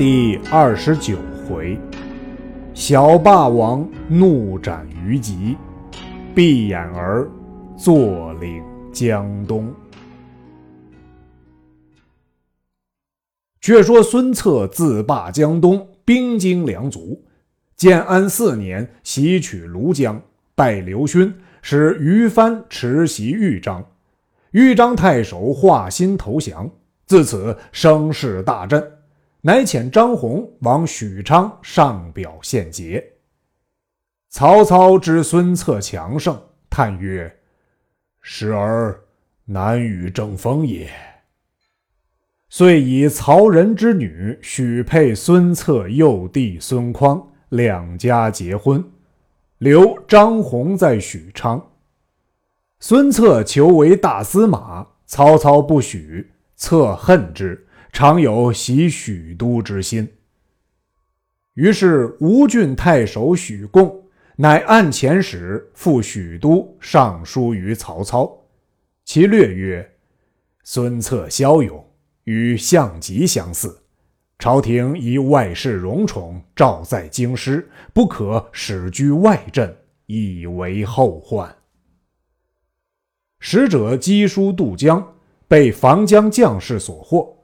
第二十九回，小霸王怒斩于吉，闭眼儿坐领江东。却说孙策自霸江东，兵精粮足。建安四年，袭取庐江，拜刘勋，使于藩持袭豫章。豫章太守华歆投降，自此声势大振。乃遣张宏往许昌上表献捷。曹操知孙策强盛，叹曰：“时而难与争锋也。”遂以曹仁之女许配孙策幼弟孙匡，两家结婚，留张宏在许昌。孙策求为大司马，曹操不许，策恨之。常有袭许都之心，于是吴郡太守许贡乃按遣使赴许都，上书于曹操。其略曰：“孙策骁勇，与项籍相似。朝廷以外事荣宠，召在京师，不可使居外镇，以为后患。”使者赍书渡江，被防江将士所获。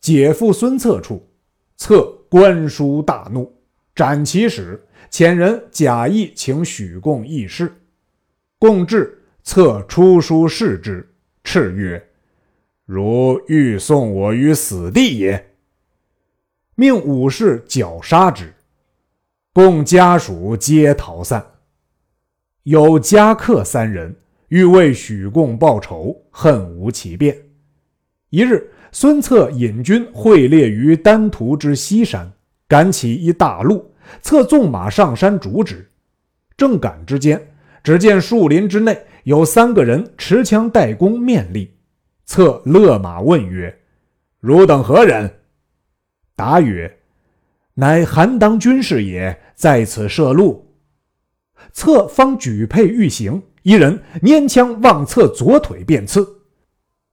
解赴孙策处，策观书大怒，斩其使，遣人假意请许贡议事。贡至，策出书示之，叱曰：“如欲送我于死地也！”命武士绞杀之。共家属皆逃散。有家客三人欲为许贡报仇，恨无其变。一日。孙策引军会猎于丹徒之西山，赶起一大路，策纵马上山逐之。正赶之间，只见树林之内有三个人持枪带弓面立。策勒马问曰：“汝等何人？”答曰：“乃韩当军士也，在此设路。”策方举佩欲行，一人拈枪往策左腿便刺，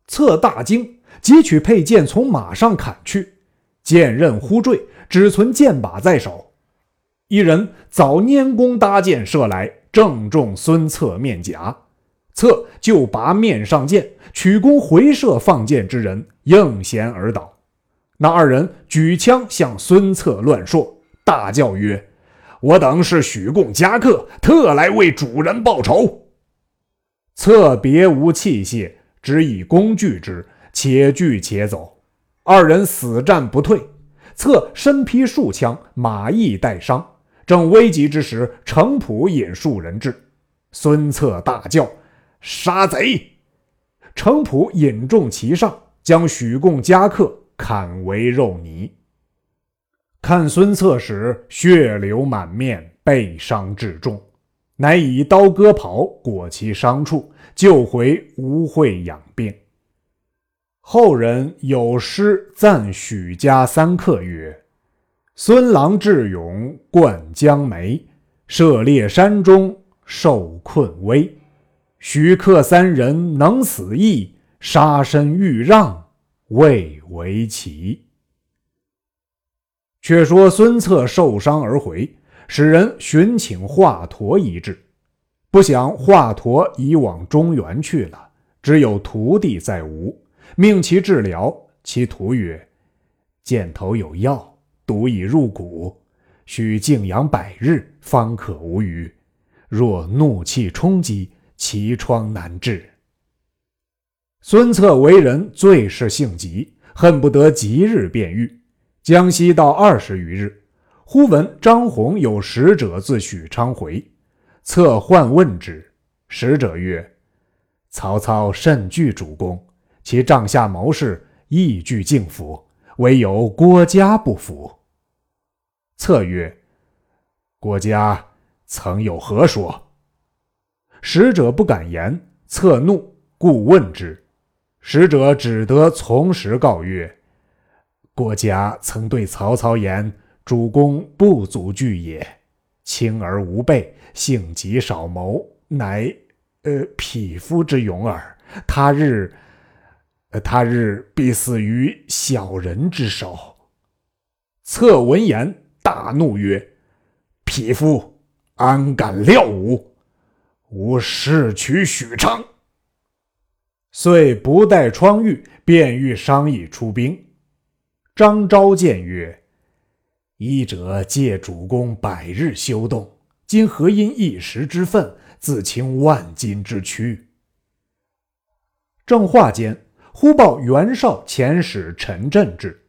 策大惊。汲取佩剑，从马上砍去，剑刃忽坠，只存剑把在手。一人早拈弓搭箭射来，正中孙策面颊，策就拔面上剑，取弓回射放箭之人，应弦而倒。那二人举枪向孙策乱槊，大叫曰：“我等是许贡家客，特来为主人报仇。”策别无器械，只以弓拒之。且惧且走，二人死战不退。策身披数枪，马亦带伤。正危急之时，程普引数人至，孙策大叫：“杀贼！”程普引众齐上，将许贡家客砍为肉泥。看孙策时，血流满面，背伤至重，乃以刀割袍，裹其伤处，救回吴会养病。后人有诗赞许家三客曰：“孙郎智勇冠江梅，涉猎山中受困危。许客三人能死易，杀身欲让未为奇。”却说孙策受伤而回，使人寻请华佗医治，不想华佗已往中原去了，只有徒弟在吴。命其治疗，其徒曰：“箭头有药，毒已入骨，需静养百日，方可无虞。若怒气冲击，其疮难治。”孙策为人最是性急，恨不得即日便愈。江西到二十余日，忽闻张宏有使者自许昌回，策唤问之，使者曰：“曹操甚惧主公。”其帐下谋士亦俱敬服，唯有郭嘉不服。策曰：“郭嘉曾有何说？”使者不敢言。策怒，故问之。使者只得从实告曰：“郭嘉曾对曹操言：‘主公不足惧也，轻而无备，性急少谋，乃……呃，匹夫之勇耳。他日……’”他日必死于小人之手。策闻言大怒曰：“匹夫，安敢料吾？吾誓取许昌。”遂不待疮玉，便欲商议出兵。张昭见曰：“医者借主公百日休动，今何因一时之愤，自倾万金之躯？”正话间，忽报袁绍遣使陈震至。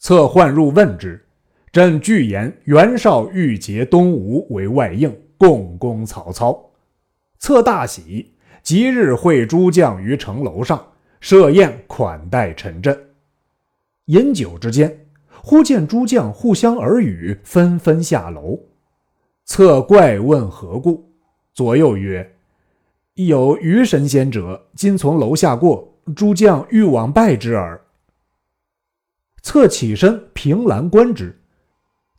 策唤入问之，朕具言袁绍欲结东吴为外应，共攻曹操。策大喜，即日会诸将于城楼上设宴款待陈震。饮酒之间，忽见诸将互相耳语，纷纷下楼。策怪问何故，左右曰：“有虞神仙者，今从楼下过，诸将欲往拜之耳。”策起身凭栏观之，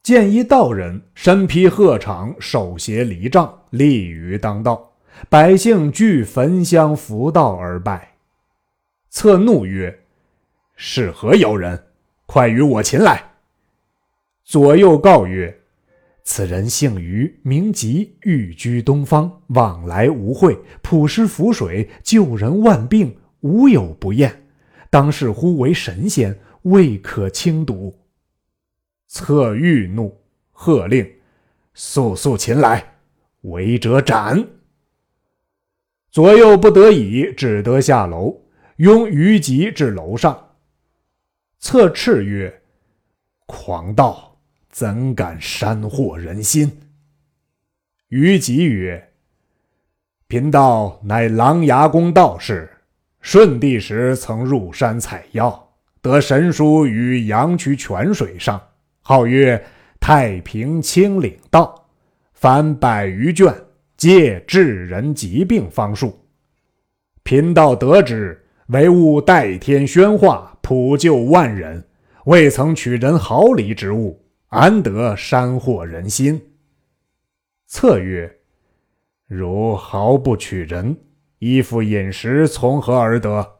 见一道人身披鹤氅，手携犁杖，立于当道。百姓俱焚香伏道而拜。策怒曰：“是何妖人？快与我擒来！”左右告曰：“此人姓于，名吉，寓居东方，往来无讳，普施符水，救人万病，无有不厌。当是乎为神仙。”未可轻睹。策欲怒，喝令：“速速擒来，违者斩。”左右不得已，只得下楼，拥于吉至楼上。策斥曰：“狂道，怎敢煽惑人心？”于吉曰：“贫道乃琅琊宫道士，舜帝时曾入山采药。”得神书于阳曲泉水上，号曰太平清岭道，凡百余卷，皆治人疾病方术。贫道得之，唯物代天宣化，普救万人，未曾取人毫厘之物，安得山惑人心？策曰：如毫不取人，衣服饮食从何而得？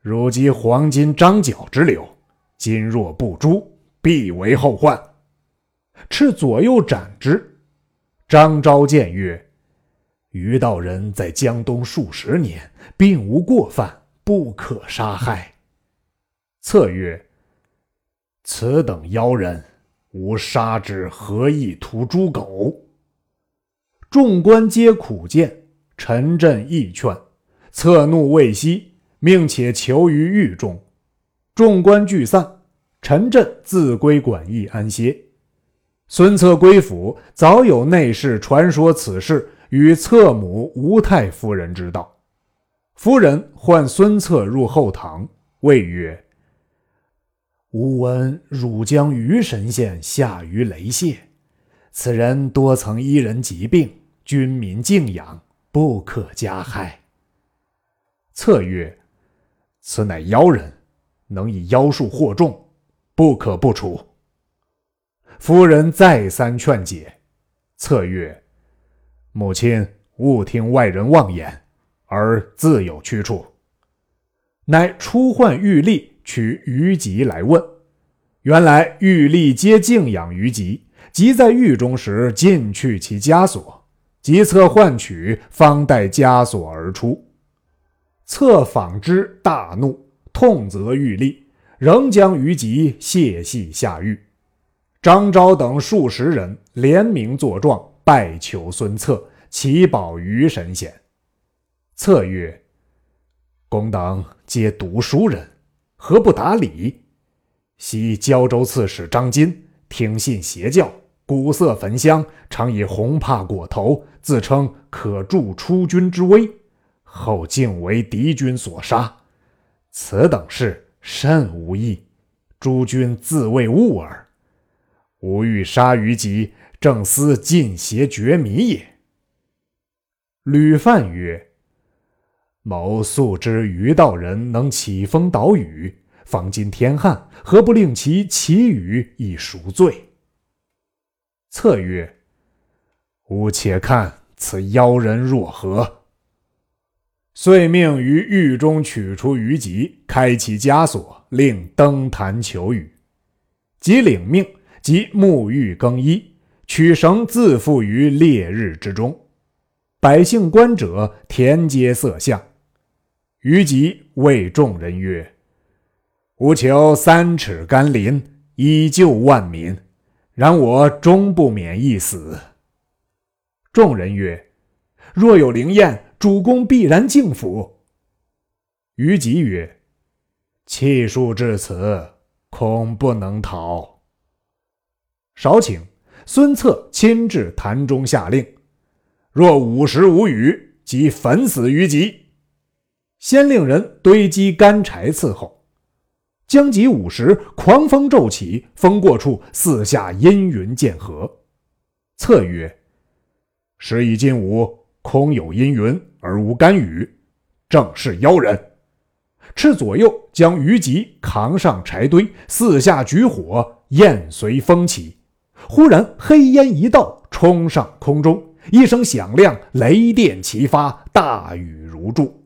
汝积黄金张角之流，今若不诛，必为后患。敕左右斩之。张昭见曰：“余道人在江东数十年，并无过犯，不可杀害。”策曰：“此等妖人，吾杀之何意屠猪狗？”众官皆苦谏，陈震亦劝，策怒未息。命且囚于狱中，众官俱散，陈震自归馆驿安歇。孙策归府，早有内侍传说此事与策母吴太夫人知道。夫人唤孙策入后堂，谓曰：“吾闻汝将于神仙下于雷泄，此人多曾医人疾病，军民敬仰，不可加害。”策曰。此乃妖人，能以妖术惑众，不可不除。夫人再三劝解，策曰：“母亲勿听外人妄言，而自有去处。”乃出唤玉立，取于吉来问。原来玉立皆敬仰于吉，即在狱中时尽去其枷锁，即策唤取，方带枷锁而出。策访之，大怒，痛责玉立，仍将于吉卸系下狱。张昭等数十人联名作状，拜求孙策，祈保于神仙。策曰：“公等皆读书人，何不达理？昔胶州刺史张金听信邪教，古色焚香，常以红帕裹头，自称可助出军之威。”后竟为敌军所杀，此等事甚无益。诸君自谓误耳。吾欲杀于吉，正思尽邪绝迷也。吕范曰：“某素知于道人能起风导雨，方今天旱，何不令其祈雨以赎罪？”策曰：“吾且看此妖人若何。”遂命于狱中取出于吉，开其枷锁，令登坛求雨。即领命，即沐浴更衣，取绳自缚于烈日之中。百姓观者，田皆色相。于吉谓众人曰：“吾求三尺甘霖，以救万民，然我终不免一死。”众人曰：“若有灵验，主公必然敬服。”于吉曰：“气数至此，恐不能逃。”少顷，孙策亲至坛中下令。若五时无雨，即焚死于吉。先令人堆积干柴伺候。将及午时，狂风骤起，风过处，四下阴云渐合。策曰：“时已近午，空有阴云而无干雨，正是妖人。”赤左右将于吉扛上柴堆，四下举火，焰随风起。忽然黑烟一道，冲上空中。一声响亮，雷电齐发，大雨如注。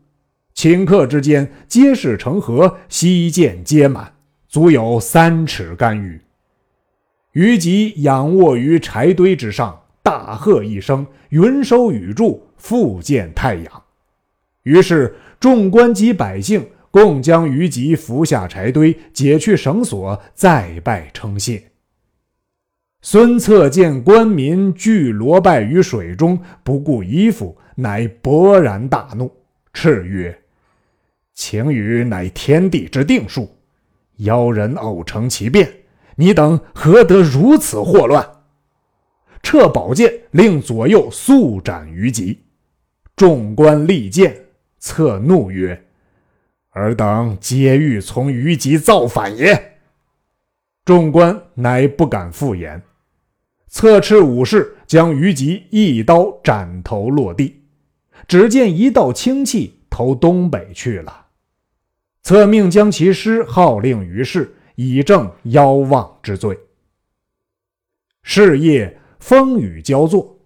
顷刻之间，皆是成河，溪涧皆满，足有三尺干雨。虞吉仰卧于柴堆之上，大喝一声：“云收雨住，复见太阳。”于是众官及百姓共将虞吉扶下柴堆，解去绳索，再拜称谢。孙策见官民俱罗拜于水中，不顾衣服，乃勃然大怒，叱曰：“晴雨乃天地之定数，妖人偶成其变，你等何得如此祸乱？”撤宝剑，令左右速斩于吉。众官力谏，策怒曰：“尔等皆欲从于吉造反也。”众官乃不敢复言。策斥武士，将虞吉一刀斩头落地。只见一道清气投东北去了。策命将其尸号令于世，以正妖妄之罪。是夜风雨交作，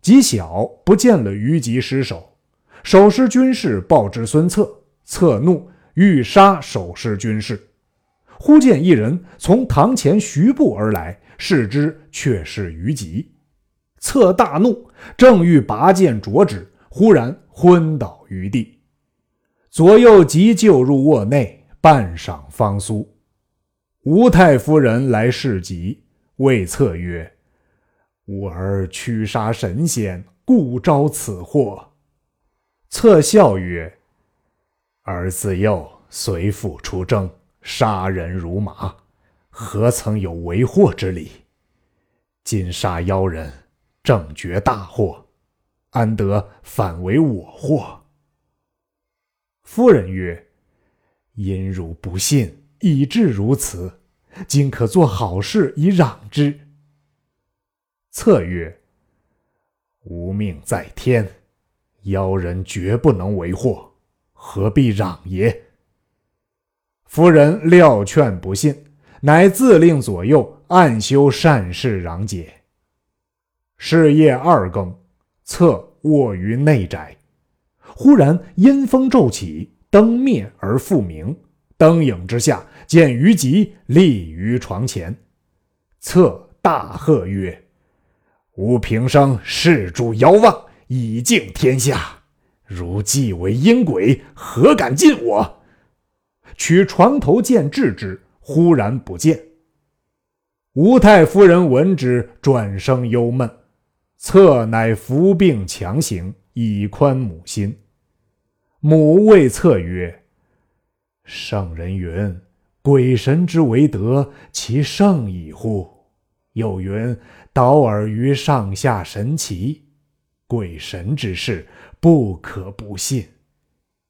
极小不见了虞吉尸首。守尸军士报知孙策，策怒，欲杀守尸军士。忽见一人从堂前徐步而来。视之，却是虞吉。策大怒，正欲拔剑啄之，忽然昏倒于地。左右急救入卧内，半晌方苏。吴太夫人来侍疾，谓策曰：“吾儿驱杀神仙，故招此祸。”策笑曰：“儿自幼随父出征，杀人如麻。”何曾有为祸之理？今杀妖人，正绝大祸，安得反为我祸？夫人曰：“因汝不信，以致如此。今可做好事以攘之。”策曰：“吾命在天，妖人绝不能为祸，何必攘也？”夫人料劝不信。乃自令左右暗修善事攘解。是夜二更，策卧于内宅，忽然阴风骤起，灯灭而复明。灯影之下，见于吉立于床前。策大喝曰：“吾平生誓主遥望，以敬天下。如既为阴鬼，何敢近我？”取床头剑制之。忽然不见，吴太夫人闻之，转生忧闷。策乃服病强行，以宽母心。母谓策曰：“圣人云，鬼神之为德，其圣矣乎？又云，导尔于上下神奇，鬼神之事，不可不信。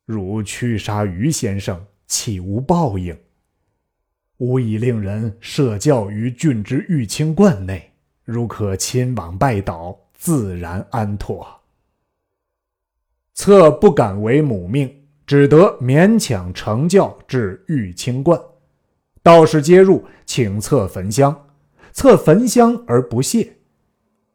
如驱杀于先生，岂无报应？”吾已令人设教于郡之玉清观内，如可亲往拜倒，自然安妥。策不敢违母命，只得勉强成教至玉清观。道士皆入，请策焚香。策焚香而不谢。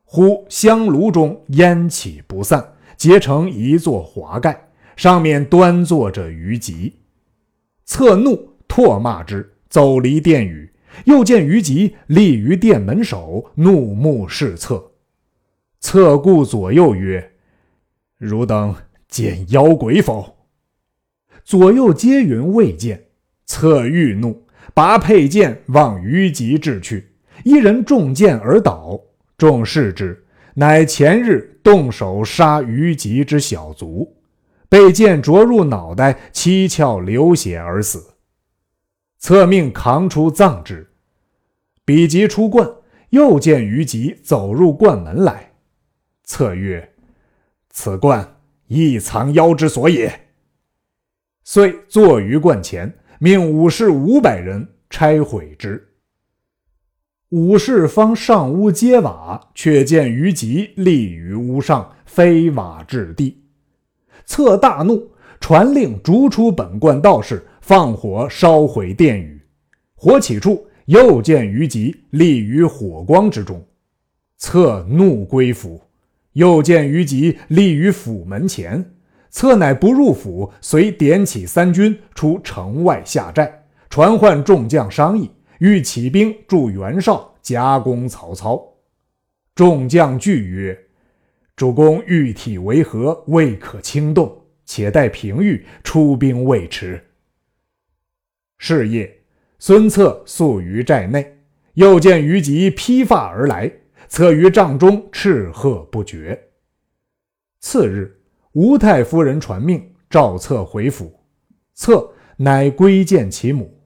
忽香炉中烟起不散，结成一座华盖，上面端坐着虞吉。策怒，唾骂之。走离殿宇，又见于吉立于殿门首，怒目视策。策顾左右曰：“汝等见妖鬼否？”左右皆云未见。策欲怒，拔佩剑往于吉掷去。一人中箭而倒，众视之，乃前日动手杀于吉之小卒，被剑着入脑袋，七窍流血而死。策命扛出葬之。比及出冠，又见于吉走入冠门来。策曰：“此冠亦藏妖之所也。”遂坐于观前，命武士五百人拆毁之。武士方上屋揭瓦，却见于吉立于屋上，飞瓦至地。策大怒，传令逐出本观道士，放火烧毁殿宇。火起处，又见于吉立于火光之中。策怒归府，又见于吉立于府门前。策乃不入府，遂点起三军出城外下寨，传唤众将商议。欲起兵助袁绍夹攻曹操，众将惧曰：“主公玉体为何，未可轻动，且待平愈，出兵未迟。”是夜，孙策宿于寨内，又见于吉披发而来，策于帐中斥喝不绝。次日，吴太夫人传命，召策回府，策乃归见其母。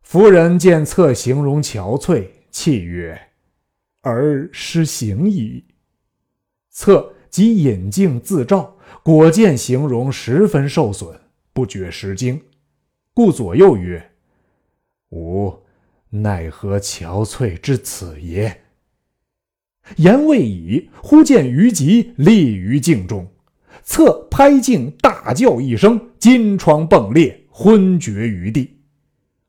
夫人见策形容憔悴，泣曰：“儿失行矣。”策即引镜自照，果见形容十分受损，不觉失惊，故左右曰：“吾奈何憔悴至此也？”言未已，忽见于吉立于镜中，策拍镜大叫一声，金疮迸裂，昏厥于地。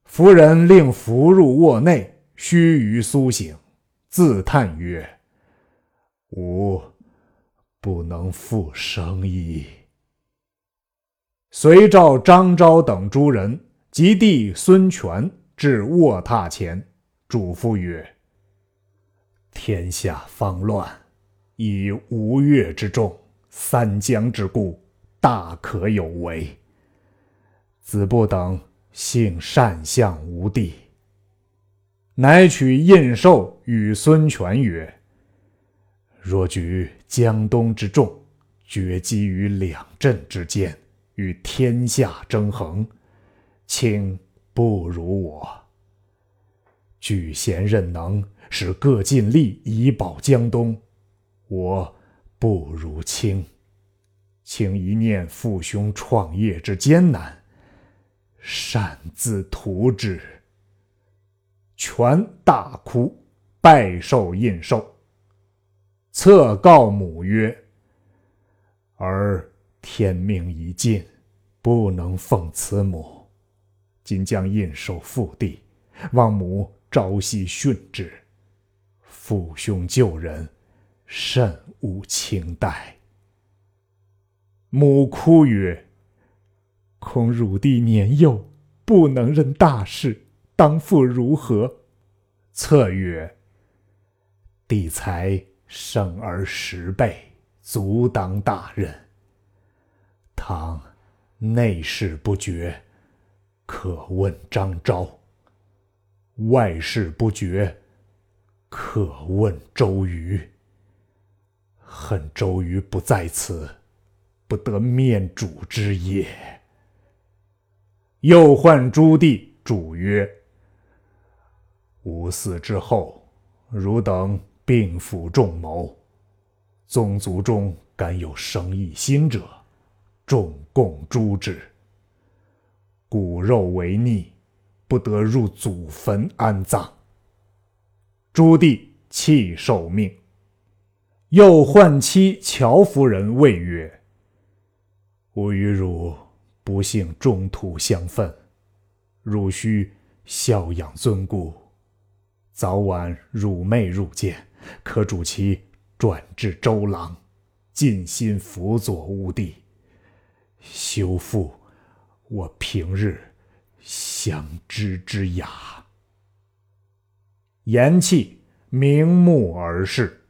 夫人令扶入卧内，须臾苏醒，自叹曰：“吾不能复生矣。”遂召张昭等诸人及弟孙权至卧榻前，嘱咐曰：“天下方乱，以吴越之众、三江之固，大可有为。子不等。”幸善相无地，乃取印绶与孙权曰：“若举江东之众，决击于两镇之间，与天下争衡，卿不如我。举贤任能，使各尽力以保江东，我不如卿。卿一念父兄创业之艰难。”擅自图之。权大哭，拜受印绶。策告母曰：“儿天命已尽，不能奉慈母。今将印绶复递，望母朝夕训之。父兄救人，甚无轻待。”母哭曰。恐汝弟年幼，不能任大事，当父如何？策曰：“弟才胜儿十倍，足当大任。倘内事不决，可问张昭；外事不决，可问周瑜。恨周瑜不在此，不得面主之也。”又唤朱棣，主曰：“吾死之后，汝等并辅众谋，宗族中敢有生意心者，众共诛之。骨肉为逆，不得入祖坟安葬。”朱棣弃受命。又唤妻乔夫人谓曰：“吾与汝。”不幸中土相分，汝须孝养尊故，早晚汝妹入见，可主其转至周郎，尽心辅佐吾弟，修复我平日相知之雅。言气，瞑目而逝，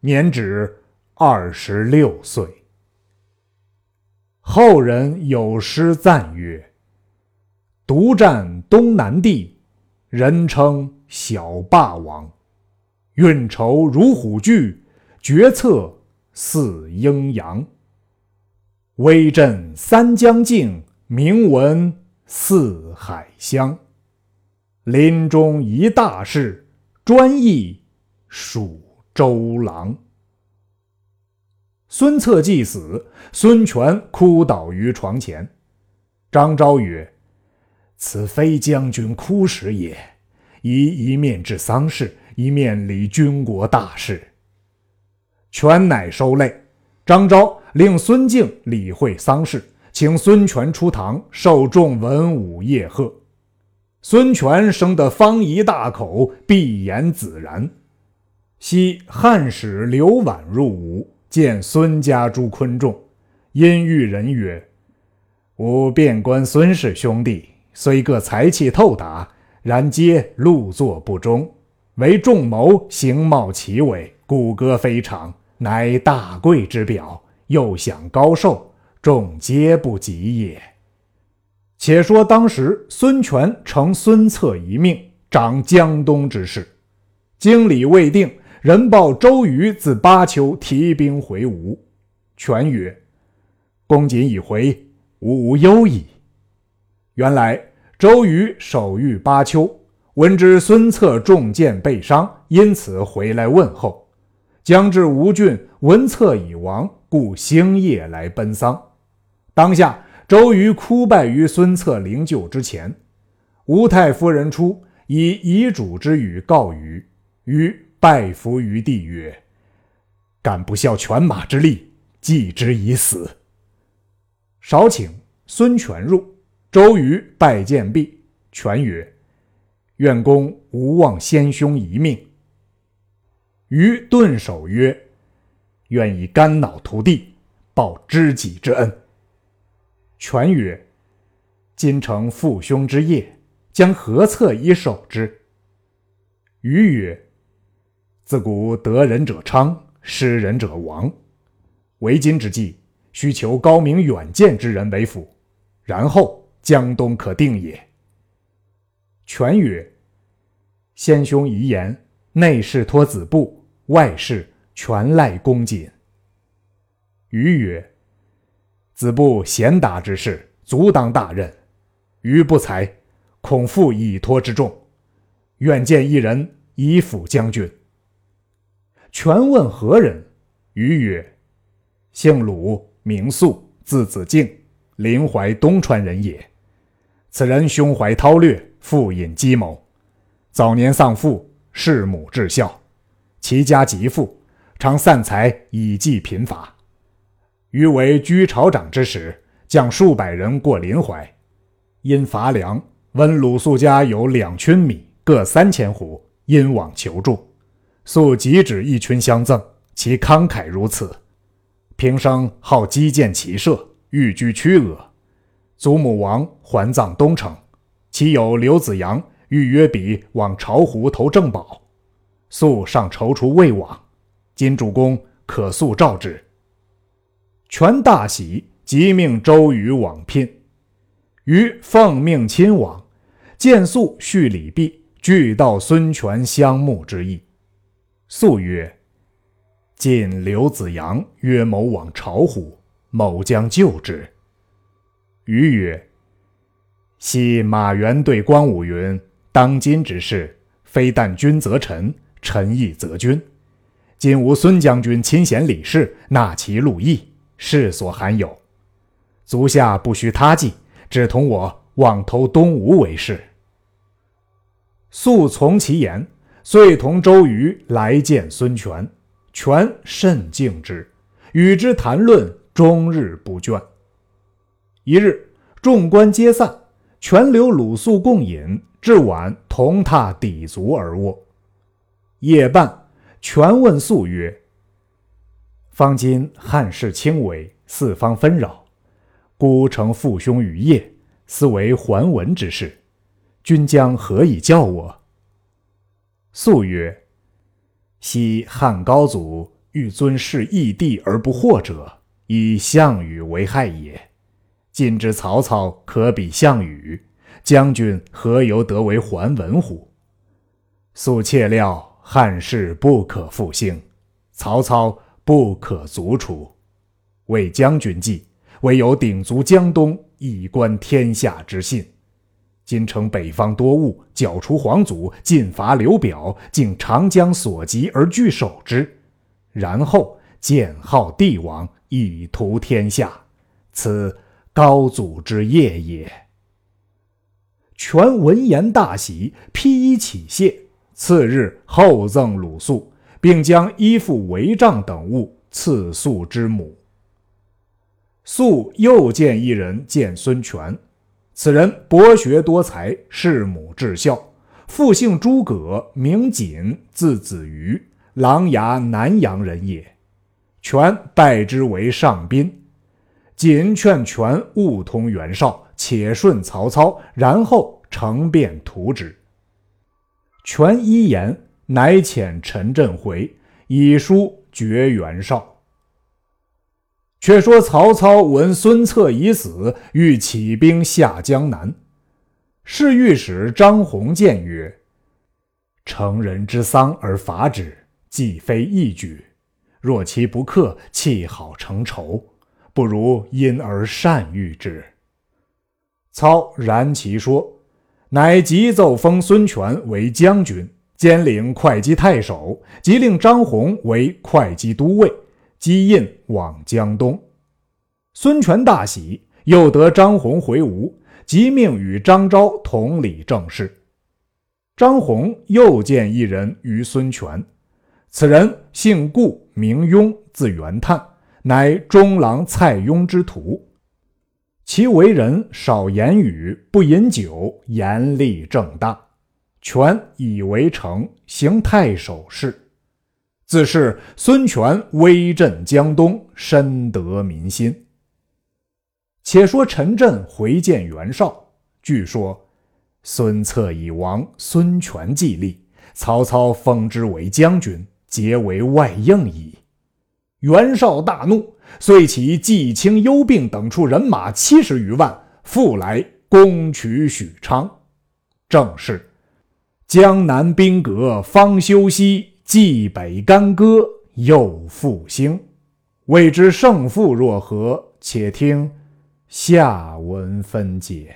年止二十六岁。后人有诗赞曰：“独占东南地，人称小霸王。运筹如虎踞，决策似鹰扬。威震三江静，名闻四海香。临终一大事，专意蜀周郎。”孙策既死，孙权哭倒于床前。张昭曰：“此非将军哭时也，宜一面治丧事，一面理军国大事。”权乃收泪。张昭令孙敬理会丧事，请孙权出堂，受众文武夜贺。孙权生得方仪大口，闭言自然。昔汉使刘婉入吴。见孙家诸昆仲，因遇人曰：“吾遍观孙氏兄弟，虽各才气透达，然皆碌作不忠。唯仲谋形貌奇伟，骨骼非常，乃大贵之表，又享高寿，众皆不及也。”且说当时孙权承孙策一命，掌江东之事，经理未定。人报周瑜自巴丘提兵回吴，权曰：“公瑾已回，吾无忧矣。”原来周瑜守御巴丘，闻知孙策中箭被伤，因此回来问候。将至吴郡，闻策已亡，故星夜来奔丧。当下周瑜哭拜于孙策灵柩之前，吴太夫人出，以遗嘱之语告瑜，瑜。拜伏于地曰：“敢不效犬马之力，继之以死。”少请孙权入。周瑜拜见毕，权曰：“愿公无忘先兄一命。”瑜顿首曰：“愿以肝脑涂地，报知己之恩。”权曰：“今承父兄之业，将何策以守之？”瑜曰：自古得人者昌，失人者亡。为今之计，须求高明远见之人为辅，然后江东可定也。权曰：“先兄遗言，内事托子布，外事全赖公瑾。”瑜曰：“子布贤达之士，足当大任。瑜不才，恐负以托之重，愿见一人以辅将军。”权问何人？瑜曰：“姓鲁，名肃，字子敬，临淮东川人也。此人胸怀韬略，富隐机谋。早年丧父，弑母至孝，其家极富，常散财以济贫乏。余为居朝长之时，将数百人过临淮，因乏粮，闻鲁肃家有两群米，各三千斛，因往求助。”素即指一群相赠，其慷慨如此。平生好击剑骑射，寓居曲阿。祖母王还葬东城，其有刘子扬欲约彼往巢湖投正宝，素尚踌躇未往。今主公可速召之。权大喜，即命周瑜往聘。瑜奉命亲往，见素叙礼毕，俱道孙权相慕之意。素曰：“晋刘子扬约某往巢湖，某将救之。”瑜曰：“昔马援对关武云：‘当今之事，非但君则臣，臣亦则君。’今无孙将军亲贤理事，纳其禄役，世所罕有。足下不需他计，只同我往投东吴为是。”肃从其言。遂同周瑜来见孙权，权甚敬之，与之谈论，终日不倦。一日，众官皆散，权留鲁肃共饮，至晚同榻抵足而卧。夜半，权问肃曰：“方今汉室倾危，四方纷扰，孤承父兄于业，思为还文之事，君将何以教我？”素曰：“昔汉高祖欲尊弑异帝而不获者，以项羽为害也。今之曹操可比项羽，将军何由得为桓文乎？素切料汉室不可复兴，曹操不可卒除。为将军计，唯有鼎足江东，以观天下之信。”今称北方多务，剿除皇祖，进伐刘表，竟长江所及而据守之，然后建号帝王，以图天下，此高祖之业也。权闻言大喜，披衣起谢。次日，厚赠鲁肃，并将衣服、帷帐等物赐肃之母。素又见一人，见孙权。此人博学多才，弑母至孝，父姓诸葛，名瑾，字子瑜，琅琊南阳人也。权拜之为上宾。瑾劝权勿通袁绍，且顺曹操，然后乘便图之。权依言，乃遣陈震回，以书绝袁绍。却说曹操闻孙策已死，欲起兵下江南。侍御史张宏谏曰：“成人之丧而伐之，既非义举。若其不克，弃好成仇，不如因而善御之。”操然其说，乃急奏封孙权为将军，兼领会稽太守，即令张宏为会稽都尉。击印往江东，孙权大喜，又得张宏回吴，即命与张昭同理政事。张宏又见一人于孙权，此人姓顾，名雍，字元叹，乃中郎蔡邕之徒。其为人少言语，不饮酒，严厉正大。权以为成，行太守事。自是孙权威震江东，深得民心。且说陈震回见袁绍，据说孙策已亡，孙权继立，曹操封之为将军，皆为外应矣。袁绍大怒，遂起冀青、幽并等处人马七十余万，复来攻取许昌。正是江南兵革方休息。冀北干戈又复兴，未知胜负若何？且听下文分解。